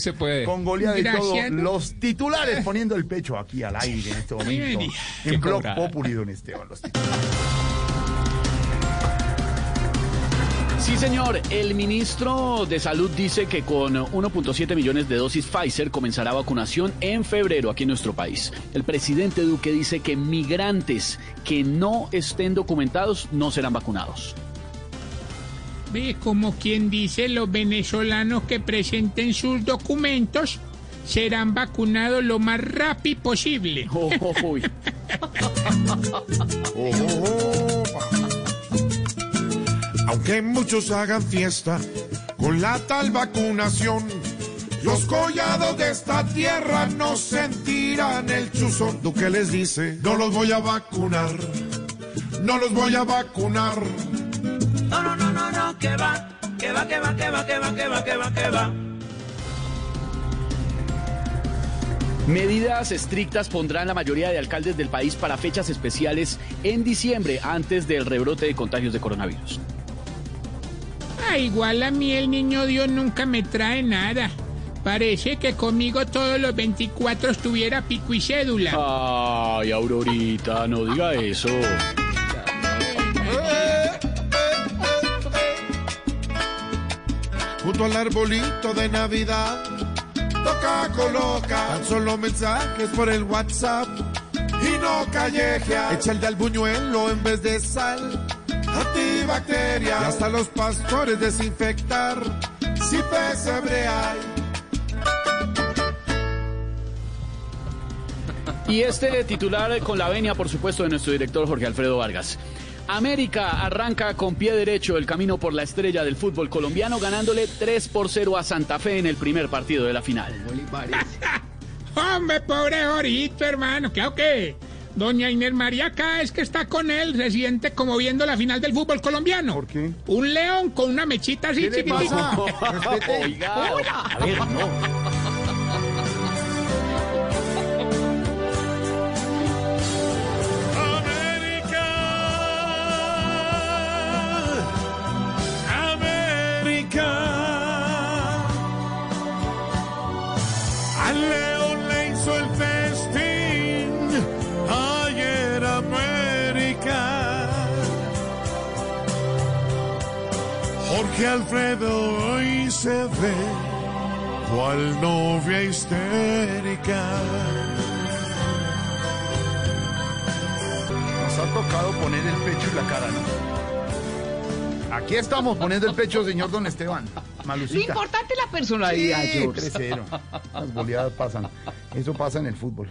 Se puede. Con goleada y todo, los titulares poniendo el pecho aquí al aire en este momento. Qué En Blog. Populi, don Esteban. Los titulares. Sí, señor. El ministro de Salud dice que con 1.7 millones de dosis Pfizer comenzará vacunación en febrero aquí en nuestro país. El presidente Duque dice que migrantes que no estén documentados no serán vacunados. Ve como quien dice, los venezolanos que presenten sus documentos serán vacunados lo más rápido posible. Oh, oh, uy. Aunque muchos hagan fiesta con la tal vacunación, los collados de esta tierra no sentirán el chuzón. Duque les dice, no los voy a vacunar, no los voy a vacunar. No, no, no, no, que va, que va, que va, que va, que va, que va, que va, que va. Medidas estrictas pondrán la mayoría de alcaldes del país para fechas especiales en diciembre antes del rebrote de contagios de coronavirus. Ah, igual a mí el niño Dios nunca me trae nada. Parece que conmigo todos los 24 estuviera pico y cédula. Ay, Aurorita, no diga eso. Junto al arbolito de Navidad, toca coloca tan solo mensajes por el WhatsApp y no callejea. De al buñuelo en vez de sal, antibacteria. Y hasta los pastores desinfectar, si pesebre hay. Y este titular con la venia, por supuesto, de nuestro director Jorge Alfredo Vargas. América arranca con pie derecho el camino por la estrella del fútbol colombiano, ganándole 3 por 0 a Santa Fe en el primer partido de la final. Hombre, pobre Jorito, hermano. Claro que doña Inés María cada vez que está con él se siente como viendo la final del fútbol colombiano. ¿Por qué? Un león con una mechita así. Respete. Oiga, a ver, no. Jorge Alfredo hoy se ve cual novia histérica. Nos ha tocado poner el pecho y la cara, ¿no? Aquí estamos poniendo el pecho, señor Don Esteban. Lo Malucita. importante es la personalidad, Sí, George. 3-0. Las goleadas pasan. Eso pasa en el fútbol.